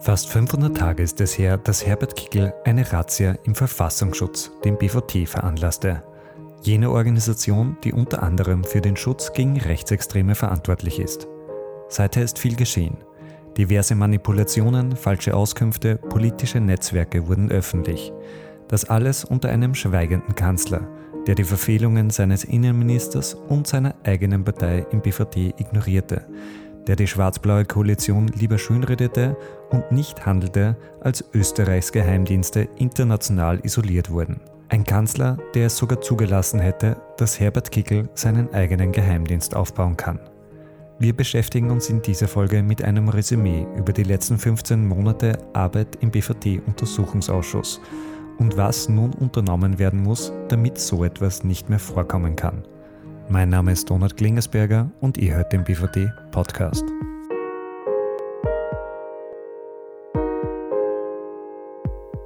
Fast 500 Tage ist es her, dass Herbert Kickl eine Razzia im Verfassungsschutz, dem BVT, veranlasste. Jene Organisation, die unter anderem für den Schutz gegen Rechtsextreme verantwortlich ist. Seither ist viel geschehen. Diverse Manipulationen, falsche Auskünfte, politische Netzwerke wurden öffentlich. Das alles unter einem schweigenden Kanzler, der die Verfehlungen seines Innenministers und seiner eigenen Partei im BVT ignorierte, der die schwarz-blaue Koalition lieber schönredete und nicht handelte, als Österreichs Geheimdienste international isoliert wurden. Ein Kanzler, der es sogar zugelassen hätte, dass Herbert Kickl seinen eigenen Geheimdienst aufbauen kann. Wir beschäftigen uns in dieser Folge mit einem Resümee über die letzten 15 Monate Arbeit im BVT-Untersuchungsausschuss und was nun unternommen werden muss, damit so etwas nicht mehr vorkommen kann. Mein Name ist Donald Klingersberger und ihr hört den BVT Podcast.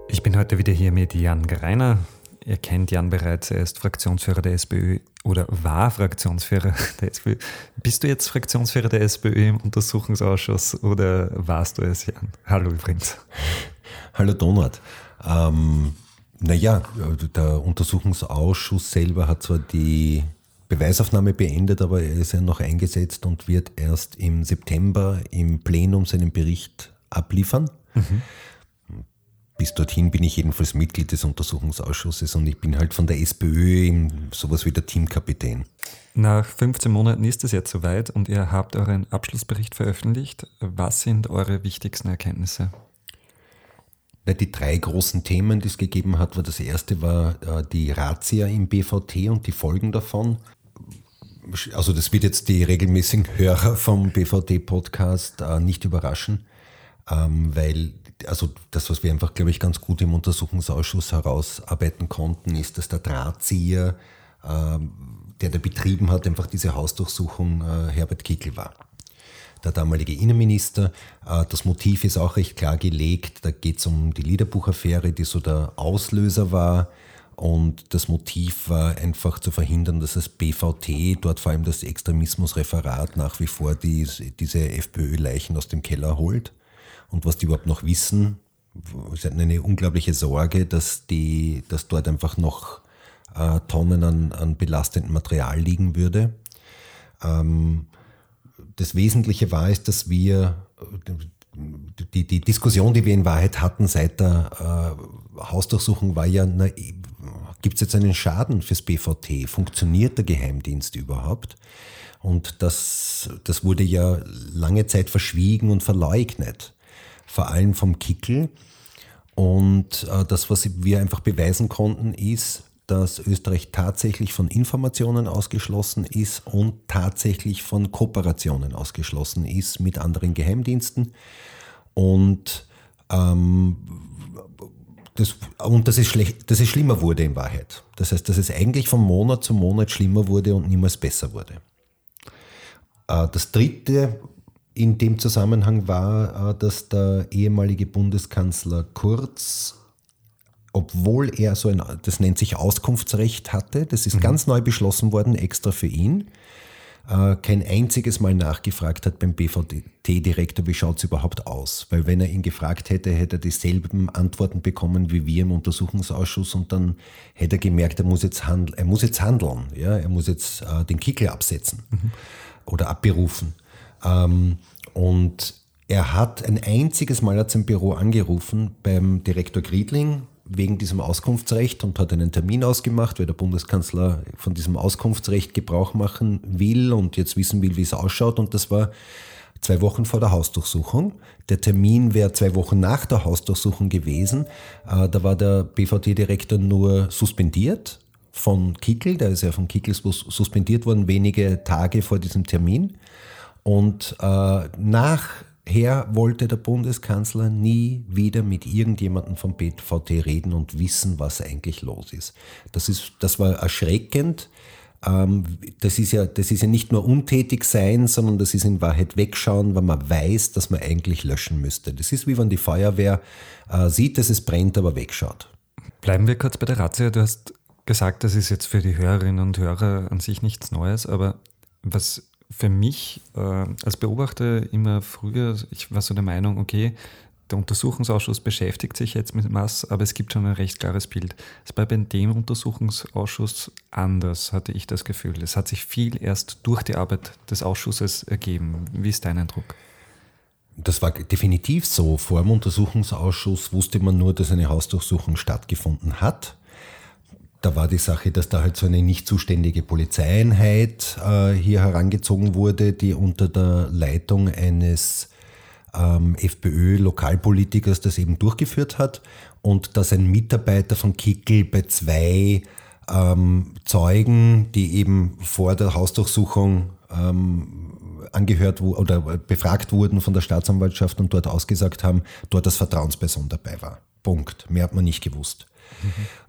Ich bin heute wieder hier mit Jan Greiner. Ihr kennt Jan bereits, er ist Fraktionsführer der SPÖ oder war Fraktionsführer der SPÖ. Bist du jetzt Fraktionsführer der SPÖ im Untersuchungsausschuss oder warst du es, Jan? Hallo übrigens. Hallo Donald. Ähm, naja, der Untersuchungsausschuss selber hat zwar die Beweisaufnahme beendet, aber er ist ja noch eingesetzt und wird erst im September im Plenum seinen Bericht abliefern. Mhm. Bis dorthin bin ich jedenfalls Mitglied des Untersuchungsausschusses und ich bin halt von der SPÖ sowas wie der Teamkapitän. Nach 15 Monaten ist es jetzt soweit und ihr habt euren Abschlussbericht veröffentlicht. Was sind eure wichtigsten Erkenntnisse? Die drei großen Themen, die es gegeben hat, war das erste war äh, die Razzia im BVT und die Folgen davon. Also das wird jetzt die regelmäßigen Hörer vom BVT-Podcast äh, nicht überraschen, ähm, weil also das, was wir einfach, glaube ich, ganz gut im Untersuchungsausschuss herausarbeiten konnten, ist, dass der Drahtzieher, ähm, der da betrieben hat, einfach diese Hausdurchsuchung äh, Herbert Kickl war der damalige Innenminister. Äh, das Motiv ist auch recht klar gelegt. Da geht es um die Liederbuchaffäre, die so der Auslöser war. Und das Motiv war einfach zu verhindern, dass das BVT, dort vor allem das Extremismusreferat, nach wie vor die, diese FPÖ-Leichen aus dem Keller holt. Und was die überhaupt noch wissen, ist eine unglaubliche Sorge, dass, die, dass dort einfach noch äh, Tonnen an, an belastendem Material liegen würde. Ähm, das Wesentliche war es, dass wir die, die Diskussion, die wir in Wahrheit hatten seit der äh, Hausdurchsuchung, war ja, gibt es jetzt einen Schaden fürs BVT? Funktioniert der Geheimdienst überhaupt? Und das, das wurde ja lange Zeit verschwiegen und verleugnet, vor allem vom Kickel. Und äh, das, was wir einfach beweisen konnten, ist, dass Österreich tatsächlich von Informationen ausgeschlossen ist und tatsächlich von Kooperationen ausgeschlossen ist mit anderen Geheimdiensten. Und, ähm, das, und dass, es schlecht, dass es schlimmer wurde in Wahrheit. Das heißt, dass es eigentlich von Monat zu Monat schlimmer wurde und niemals besser wurde. Äh, das Dritte in dem Zusammenhang war, äh, dass der ehemalige Bundeskanzler Kurz obwohl er so ein, das nennt sich Auskunftsrecht hatte, das ist mhm. ganz neu beschlossen worden, extra für ihn, äh, kein einziges Mal nachgefragt hat beim BVT-Direktor, wie schaut es überhaupt aus? Weil wenn er ihn gefragt hätte, hätte er dieselben Antworten bekommen wie wir im Untersuchungsausschuss und dann hätte er gemerkt, er muss jetzt, handl er muss jetzt handeln, ja? er muss jetzt äh, den Kickel absetzen mhm. oder abberufen. Ähm, und er hat ein einziges Mal hat sein Büro angerufen beim Direktor Griedling, wegen diesem Auskunftsrecht und hat einen Termin ausgemacht, weil der Bundeskanzler von diesem Auskunftsrecht Gebrauch machen will und jetzt wissen will, wie es ausschaut. Und das war zwei Wochen vor der Hausdurchsuchung. Der Termin wäre zwei Wochen nach der Hausdurchsuchung gewesen. Äh, da war der BVT-Direktor nur suspendiert von Kickel. Der ist ja von Kickel suspendiert worden, wenige Tage vor diesem Termin. Und äh, nach her wollte der Bundeskanzler nie wieder mit irgendjemandem vom BVT reden und wissen, was eigentlich los ist. Das, ist, das war erschreckend. Ähm, das ist, ja, das ist ja nicht nur untätig sein, sondern das ist in Wahrheit wegschauen, weil man weiß, dass man eigentlich löschen müsste. Das ist wie wenn die Feuerwehr äh, sieht, dass es brennt, aber wegschaut. Bleiben wir kurz bei der Razzia. Du hast gesagt, das ist jetzt für die Hörerinnen und Hörer an sich nichts Neues, aber was für mich äh, als Beobachter immer früher, ich war so der Meinung, okay, der Untersuchungsausschuss beschäftigt sich jetzt mit was, aber es gibt schon ein recht klares Bild. Es war bei dem Untersuchungsausschuss anders, hatte ich das Gefühl. Es hat sich viel erst durch die Arbeit des Ausschusses ergeben. Wie ist dein Eindruck? Das war definitiv so. Vor dem Untersuchungsausschuss wusste man nur, dass eine Hausdurchsuchung stattgefunden hat. Da war die Sache, dass da halt so eine nicht zuständige Polizeieinheit äh, hier herangezogen wurde, die unter der Leitung eines ähm, FPÖ-Lokalpolitikers das eben durchgeführt hat und dass ein Mitarbeiter von Kickel bei zwei ähm, Zeugen, die eben vor der Hausdurchsuchung ähm, angehört oder befragt wurden von der Staatsanwaltschaft und dort ausgesagt haben, dort als Vertrauensperson dabei war. Punkt. Mehr hat man nicht gewusst.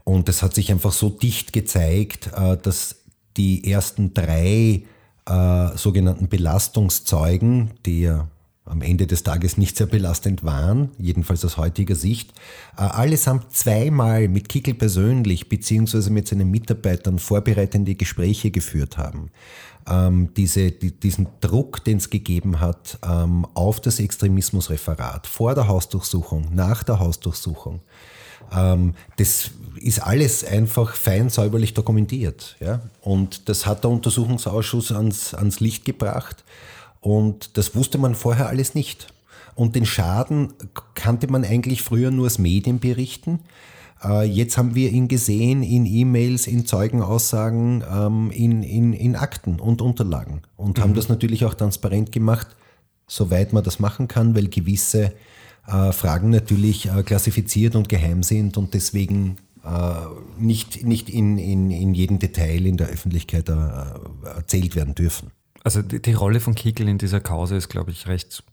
Und es hat sich einfach so dicht gezeigt, äh, dass die ersten drei äh, sogenannten Belastungszeugen, die ja am Ende des Tages nicht sehr belastend waren, jedenfalls aus heutiger Sicht, äh, allesamt zweimal mit Kickel persönlich beziehungsweise mit seinen Mitarbeitern vorbereitende Gespräche geführt haben. Ähm, diese, die, diesen Druck, den es gegeben hat ähm, auf das Extremismusreferat vor der Hausdurchsuchung, nach der Hausdurchsuchung, das ist alles einfach fein säuberlich dokumentiert. Ja? Und das hat der Untersuchungsausschuss ans, ans Licht gebracht und das wusste man vorher alles nicht. Und den Schaden kannte man eigentlich früher nur aus Medienberichten. Äh, jetzt haben wir ihn gesehen in E-Mails, in Zeugenaussagen, ähm, in, in, in Akten und Unterlagen und mhm. haben das natürlich auch transparent gemacht, soweit man das machen kann, weil gewisse Fragen natürlich äh, klassifiziert und geheim sind und deswegen nicht, nicht in, in, in jedem Detail in der Öffentlichkeit erzählt werden dürfen. Also die, die Rolle von Kickel in dieser Kause ist, glaube ich, recht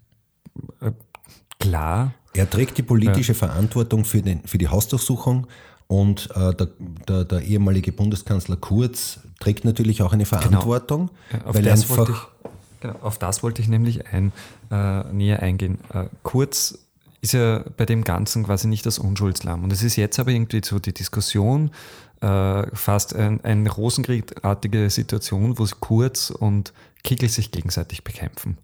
klar. Er trägt die politische ja. Verantwortung für, den, für die Hausdurchsuchung und äh, der, der, der, ehemalige Bundeskanzler Kurz trägt natürlich auch eine genau. Verantwortung, genau. ja, weil einfach. Ich, genau, auf das wollte ich nämlich ein, äh, näher eingehen. Äh, Kurz ist ja bei dem Ganzen quasi nicht das Unschuldslamm. Und es ist jetzt aber irgendwie so die Diskussion, äh, fast ein, eine rosenkriegartige Situation, wo Kurz und Kickel sich gegenseitig bekämpfen.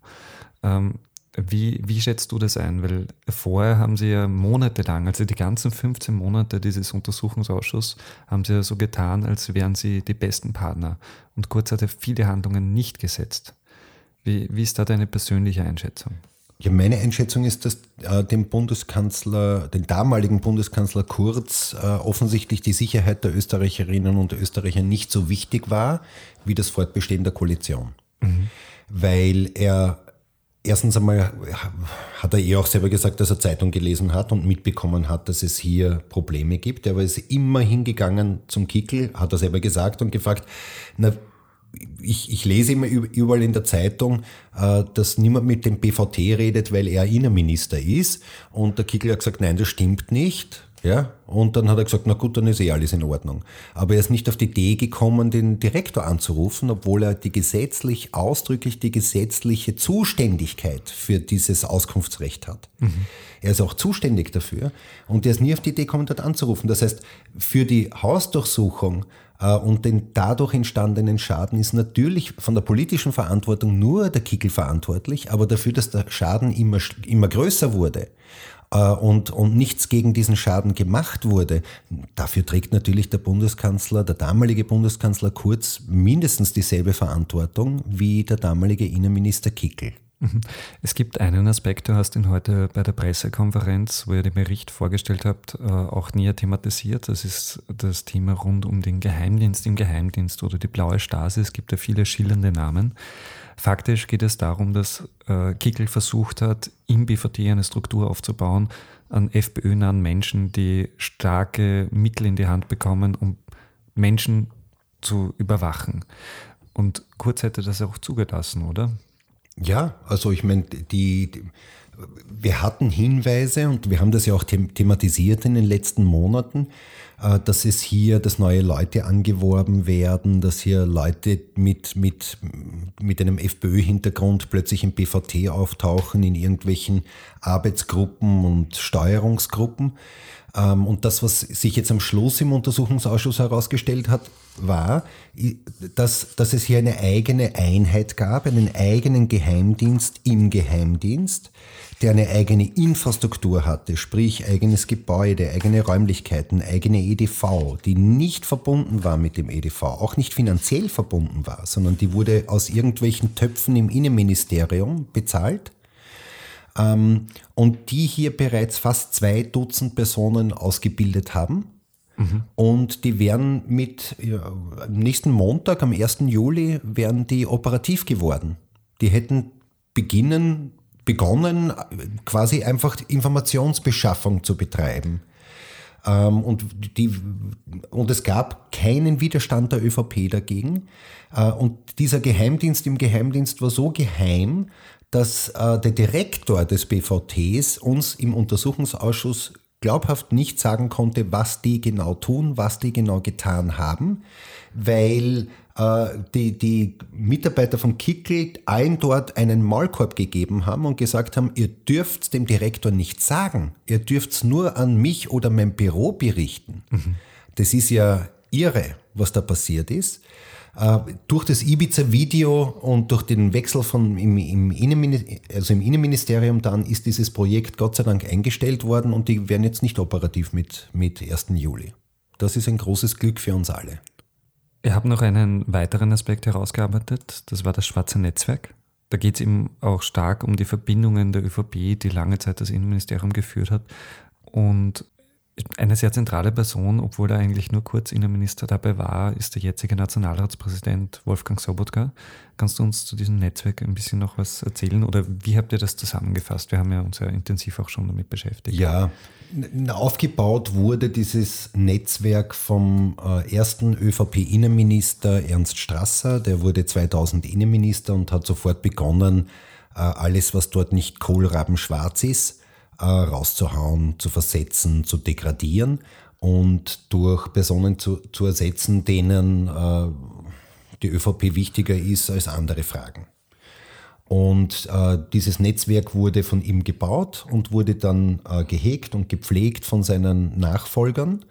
Ähm, wie, wie schätzt du das ein? Weil vorher haben sie ja monatelang, also die ganzen 15 Monate dieses Untersuchungsausschusses, haben sie ja so getan, als wären sie die besten Partner. Und Kurz hat ja viele Handlungen nicht gesetzt. Wie, wie ist da deine persönliche Einschätzung? Ja, meine Einschätzung ist, dass äh, dem Bundeskanzler, dem damaligen Bundeskanzler Kurz äh, offensichtlich die Sicherheit der Österreicherinnen und Österreicher nicht so wichtig war wie das Fortbestehen der Koalition. Mhm. Weil er erstens einmal hat er eh auch selber gesagt, dass er Zeitung gelesen hat und mitbekommen hat, dass es hier Probleme gibt. Er ist immer hingegangen zum Kickel, hat er selber gesagt und gefragt, na, ich, ich lese immer überall in der Zeitung, äh, dass niemand mit dem BVT redet, weil er Innenminister ist. Und der Kickel hat gesagt, nein, das stimmt nicht. Ja? Und dann hat er gesagt, na gut, dann ist eh alles in Ordnung. Aber er ist nicht auf die Idee gekommen, den Direktor anzurufen, obwohl er die gesetzlich, ausdrücklich die gesetzliche Zuständigkeit für dieses Auskunftsrecht hat. Mhm. Er ist auch zuständig dafür und er ist nie auf die Idee gekommen, dort anzurufen. Das heißt, für die Hausdurchsuchung und den dadurch entstandenen Schaden ist natürlich von der politischen Verantwortung nur der Kickel verantwortlich, aber dafür, dass der Schaden immer, immer größer wurde äh, und, und nichts gegen diesen Schaden gemacht wurde, dafür trägt natürlich der Bundeskanzler, der damalige Bundeskanzler Kurz mindestens dieselbe Verantwortung wie der damalige Innenminister Kickel. Mhm. Es gibt einen Aspekt, du hast ihn heute bei der Pressekonferenz, wo ihr den Bericht vorgestellt habt, äh, auch näher thematisiert. Das ist das Thema rund um den Geheimdienst im Geheimdienst oder die blaue Stasi. Es gibt ja viele schillernde Namen. Faktisch geht es darum, dass äh, Kickel versucht hat, im BVT eine Struktur aufzubauen an FPÖ-nahen Menschen, die starke Mittel in die Hand bekommen, um Menschen zu überwachen. Und Kurz hätte das auch zugelassen, oder? Ja, also ich meine, die, die, wir hatten Hinweise und wir haben das ja auch thematisiert in den letzten Monaten, dass es hier, dass neue Leute angeworben werden, dass hier Leute mit, mit, mit einem FPÖ-Hintergrund plötzlich im BVT auftauchen, in irgendwelchen Arbeitsgruppen und Steuerungsgruppen. Ähm, und das, was sich jetzt am Schluss im Untersuchungsausschuss herausgestellt hat, war, dass, dass es hier eine eigene Einheit gab, einen eigenen Geheimdienst im Geheimdienst, der eine eigene Infrastruktur hatte, sprich eigenes Gebäude, eigene Räumlichkeiten, eigene EDV, die nicht verbunden war mit dem EDV, auch nicht finanziell verbunden war, sondern die wurde aus irgendwelchen Töpfen im Innenministerium bezahlt ähm, und die hier bereits fast zwei Dutzend Personen ausgebildet haben. Mhm. Und die werden mit ja, nächsten Montag, am 1. Juli, werden die operativ geworden. Die hätten beginnen begonnen, quasi einfach Informationsbeschaffung zu betreiben. Ähm, und, die, und es gab keinen Widerstand der ÖVP dagegen. Äh, und dieser Geheimdienst im Geheimdienst war so geheim, dass äh, der Direktor des BVTs uns im Untersuchungsausschuss glaubhaft nicht sagen konnte, was die genau tun, was die genau getan haben, weil äh, die, die Mitarbeiter von Kickel allen dort einen Maulkorb gegeben haben und gesagt haben, ihr dürft dem Direktor nicht sagen, ihr dürft nur an mich oder mein Büro berichten. Mhm. Das ist ja irre, was da passiert ist. Äh, durch das Ibiza-Video und durch den Wechsel von im, im, also im Innenministerium dann ist dieses Projekt Gott sei Dank eingestellt worden und die werden jetzt nicht operativ mit, mit 1. Juli. Das ist ein großes Glück für uns alle. Ich habe noch einen weiteren Aspekt herausgearbeitet, das war das schwarze Netzwerk. Da geht es eben auch stark um die Verbindungen der ÖVP, die lange Zeit das Innenministerium geführt hat. Und eine sehr zentrale Person, obwohl er eigentlich nur kurz Innenminister dabei war, ist der jetzige Nationalratspräsident Wolfgang Sobotka. Kannst du uns zu diesem Netzwerk ein bisschen noch was erzählen oder wie habt ihr das zusammengefasst? Wir haben ja uns ja intensiv auch schon damit beschäftigt. Ja, aufgebaut wurde dieses Netzwerk vom äh, ersten ÖVP-Innenminister Ernst Strasser. Der wurde 2000 Innenminister und hat sofort begonnen, äh, alles, was dort nicht kohlrabenschwarz ist, äh, rauszuhauen, zu versetzen, zu degradieren und durch Personen zu, zu ersetzen, denen äh, die ÖVP wichtiger ist als andere Fragen. Und äh, dieses Netzwerk wurde von ihm gebaut und wurde dann äh, gehegt und gepflegt von seinen Nachfolgern,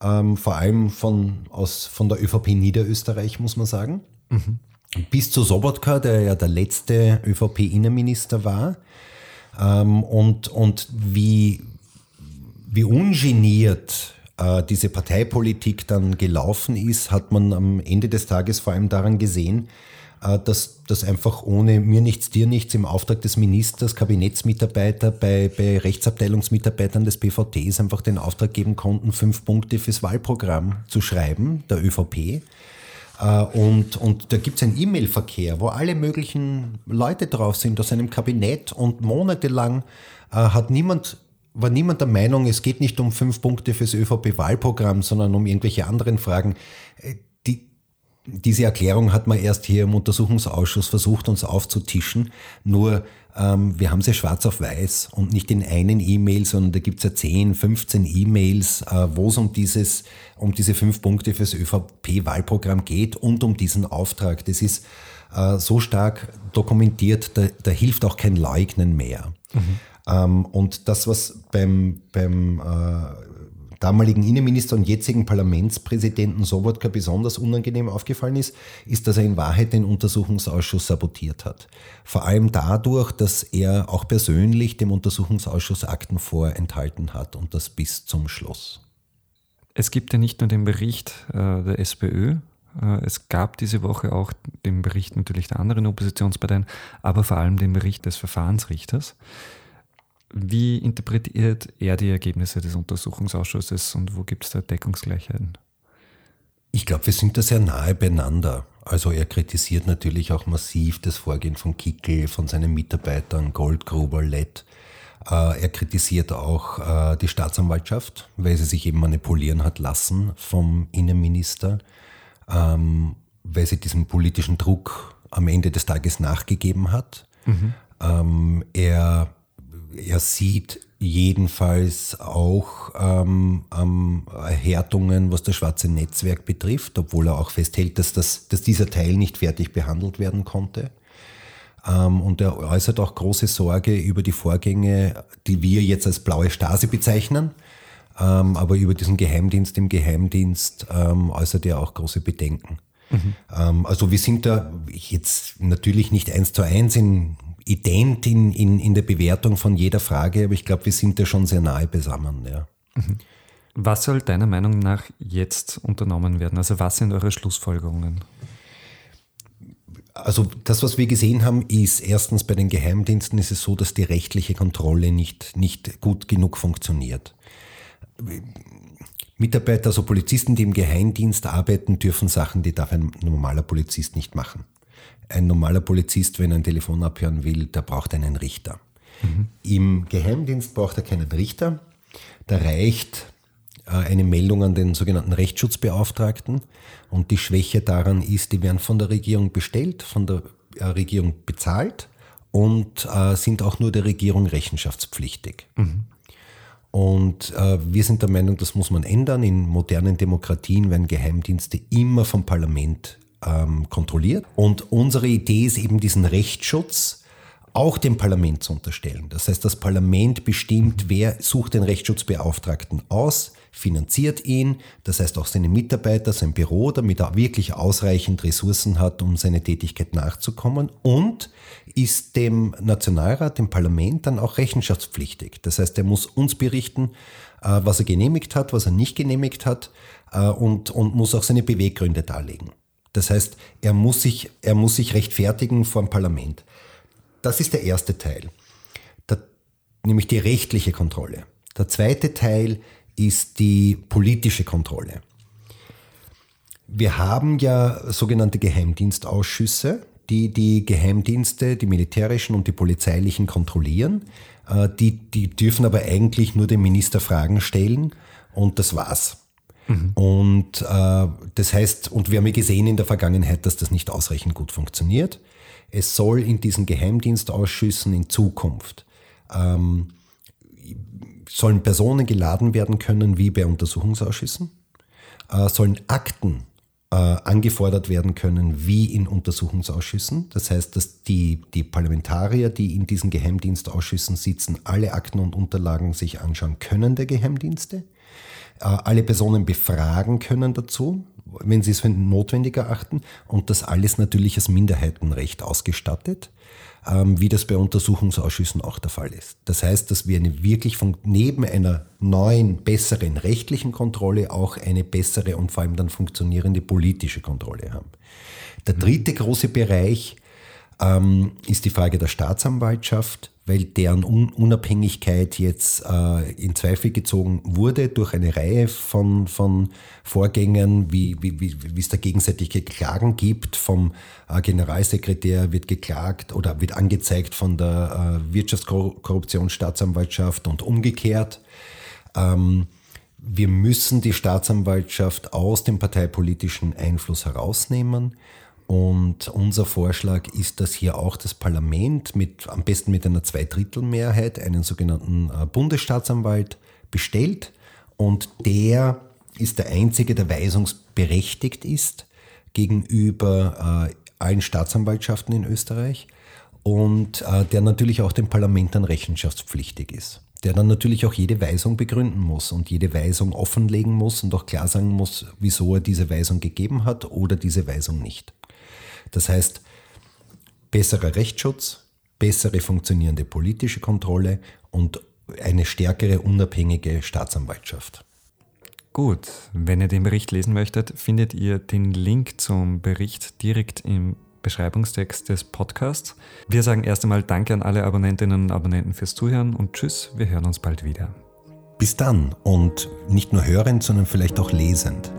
ähm, vor allem von, aus, von der ÖVP Niederösterreich, muss man sagen. Mhm. Bis zu Sobotka, der ja der letzte ÖVP-Innenminister war, ähm, und, und wie, wie ungeniert äh, diese Parteipolitik dann gelaufen ist, hat man am Ende des Tages vor allem daran gesehen, äh, dass das einfach ohne mir nichts, dir nichts im Auftrag des Ministers, Kabinettsmitarbeiter bei, bei Rechtsabteilungsmitarbeitern des BVTs einfach den Auftrag geben konnten, fünf Punkte fürs Wahlprogramm zu schreiben, der ÖVP. Äh, und, und da gibt es einen E-Mail-Verkehr, wo alle möglichen Leute drauf sind aus einem Kabinett und monatelang äh, hat niemand war niemand der Meinung, es geht nicht um fünf Punkte fürs ÖVP-Wahlprogramm, sondern um irgendwelche anderen Fragen. Äh, die, diese Erklärung hat man erst hier im Untersuchungsausschuss versucht, uns aufzutischen. Nur ähm, wir haben sie schwarz auf weiß und nicht in einen E-Mail, sondern da gibt es ja 10, 15 E-Mails, äh, wo es um dieses, um diese fünf Punkte fürs ÖVP-Wahlprogramm geht und um diesen Auftrag. Das ist äh, so stark dokumentiert, da, da, hilft auch kein Leugnen mehr. Mhm. Ähm, und das, was beim, beim äh, damaligen Innenminister und jetzigen Parlamentspräsidenten Sobotka besonders unangenehm aufgefallen ist, ist, dass er in Wahrheit den Untersuchungsausschuss sabotiert hat. Vor allem dadurch, dass er auch persönlich dem Untersuchungsausschuss Akten vorenthalten hat und das bis zum Schluss. Es gibt ja nicht nur den Bericht äh, der SPÖ, äh, es gab diese Woche auch den Bericht natürlich der anderen Oppositionsparteien, aber vor allem den Bericht des Verfahrensrichters. Wie interpretiert er die Ergebnisse des Untersuchungsausschusses und wo gibt es da Deckungsgleichheiten? Ich glaube, wir sind da sehr nahe beieinander. Also er kritisiert natürlich auch massiv das Vorgehen von Kickel, von seinen Mitarbeitern Goldgruber, Lett. Äh, er kritisiert auch äh, die Staatsanwaltschaft, weil sie sich eben manipulieren hat lassen vom Innenminister, ähm, weil sie diesem politischen Druck am Ende des Tages nachgegeben hat. Mhm. Ähm, er er sieht jedenfalls auch ähm, ähm, Härtungen, was das schwarze Netzwerk betrifft, obwohl er auch festhält, dass, das, dass dieser Teil nicht fertig behandelt werden konnte. Ähm, und er äußert auch große Sorge über die Vorgänge, die wir jetzt als blaue Stasi bezeichnen, ähm, aber über diesen Geheimdienst im Geheimdienst ähm, äußert er auch große Bedenken. Mhm. Ähm, also wir sind da jetzt natürlich nicht eins zu eins in ident in, in, in der Bewertung von jeder Frage, aber ich glaube, wir sind da schon sehr nahe beisammen. Ja. Mhm. Was soll deiner Meinung nach jetzt unternommen werden? Also was sind eure Schlussfolgerungen? Also das, was wir gesehen haben, ist erstens bei den Geheimdiensten ist es so, dass die rechtliche Kontrolle nicht, nicht gut genug funktioniert. Mitarbeiter, also Polizisten, die im Geheimdienst arbeiten, dürfen Sachen, die darf ein normaler Polizist nicht machen. Ein normaler Polizist, wenn er ein Telefon abhören will, der braucht einen Richter. Mhm. Im Geheimdienst braucht er keinen Richter. Da reicht äh, eine Meldung an den sogenannten Rechtsschutzbeauftragten. Und die Schwäche daran ist, die werden von der Regierung bestellt, von der äh, Regierung bezahlt und äh, sind auch nur der Regierung rechenschaftspflichtig. Mhm. Und äh, wir sind der Meinung, das muss man ändern. In modernen Demokratien werden Geheimdienste immer vom Parlament ähm, kontrolliert. Und unsere Idee ist eben diesen Rechtsschutz auch dem Parlament zu unterstellen. Das heißt, das Parlament bestimmt, wer sucht den Rechtsschutzbeauftragten aus, finanziert ihn, das heißt auch seine Mitarbeiter, sein Büro, damit er wirklich ausreichend Ressourcen hat, um seine Tätigkeit nachzukommen und ist dem Nationalrat, dem Parlament dann auch rechenschaftspflichtig. Das heißt, er muss uns berichten, äh, was er genehmigt hat, was er nicht genehmigt hat äh, und, und muss auch seine Beweggründe darlegen. Das heißt, er muss sich, er muss sich rechtfertigen vor dem Parlament. Das ist der erste Teil, der, nämlich die rechtliche Kontrolle. Der zweite Teil ist die politische Kontrolle. Wir haben ja sogenannte Geheimdienstausschüsse, die die Geheimdienste, die militärischen und die polizeilichen kontrollieren. Äh, die, die dürfen aber eigentlich nur dem Minister Fragen stellen und das war's. Mhm. Und äh, das heißt, und wir haben ja gesehen in der Vergangenheit, dass das nicht ausreichend gut funktioniert. Es soll in diesen Geheimdienstausschüssen in Zukunft ähm, sollen Personen geladen werden können wie bei Untersuchungsausschüssen, äh, sollen Akten äh, angefordert werden können wie in Untersuchungsausschüssen. Das heißt, dass die, die Parlamentarier, die in diesen Geheimdienstausschüssen sitzen, alle Akten und Unterlagen sich anschauen können der Geheimdienste, alle Personen befragen können dazu, wenn sie es für notwendig erachten und das alles natürlich als Minderheitenrecht ausgestattet ähm, wie das bei Untersuchungsausschüssen auch der Fall ist. Das heißt, dass wir eine wirklich von neben einer neuen, besseren rechtlichen Kontrolle auch eine bessere und vor allem dann funktionierende politische Kontrolle haben. Der dritte große Bereich ähm, ist die Frage der Staatsanwaltschaft weil deren Unabhängigkeit jetzt äh, in Zweifel gezogen wurde durch eine Reihe von, von Vorgängen, wie, wie, wie, wie es da gegenseitige Klagen gibt. Vom äh, Generalsekretär wird geklagt oder wird angezeigt von der äh, Wirtschaftskorruptionsstaatsanwaltschaft und umgekehrt. Ähm, wir müssen die Staatsanwaltschaft aus dem parteipolitischen Einfluss herausnehmen. Und unser Vorschlag ist, dass hier auch das Parlament mit, am besten mit einer Zweidrittelmehrheit einen sogenannten äh, Bundesstaatsanwalt bestellt. Und der ist der einzige, der weisungsberechtigt ist gegenüber äh, allen Staatsanwaltschaften in Österreich und äh, der natürlich auch dem Parlament dann rechenschaftspflichtig ist. Der dann natürlich auch jede Weisung begründen muss und jede Weisung offenlegen muss und auch klar sagen muss, wieso er diese Weisung gegeben hat oder diese Weisung nicht. Das heißt, besserer Rechtsschutz, bessere funktionierende politische Kontrolle und eine stärkere unabhängige Staatsanwaltschaft. Gut, wenn ihr den Bericht lesen möchtet, findet ihr den Link zum Bericht direkt im Beschreibungstext des Podcasts. Wir sagen erst einmal Danke an alle Abonnentinnen und Abonnenten fürs Zuhören und Tschüss, wir hören uns bald wieder. Bis dann und nicht nur hörend, sondern vielleicht auch lesend.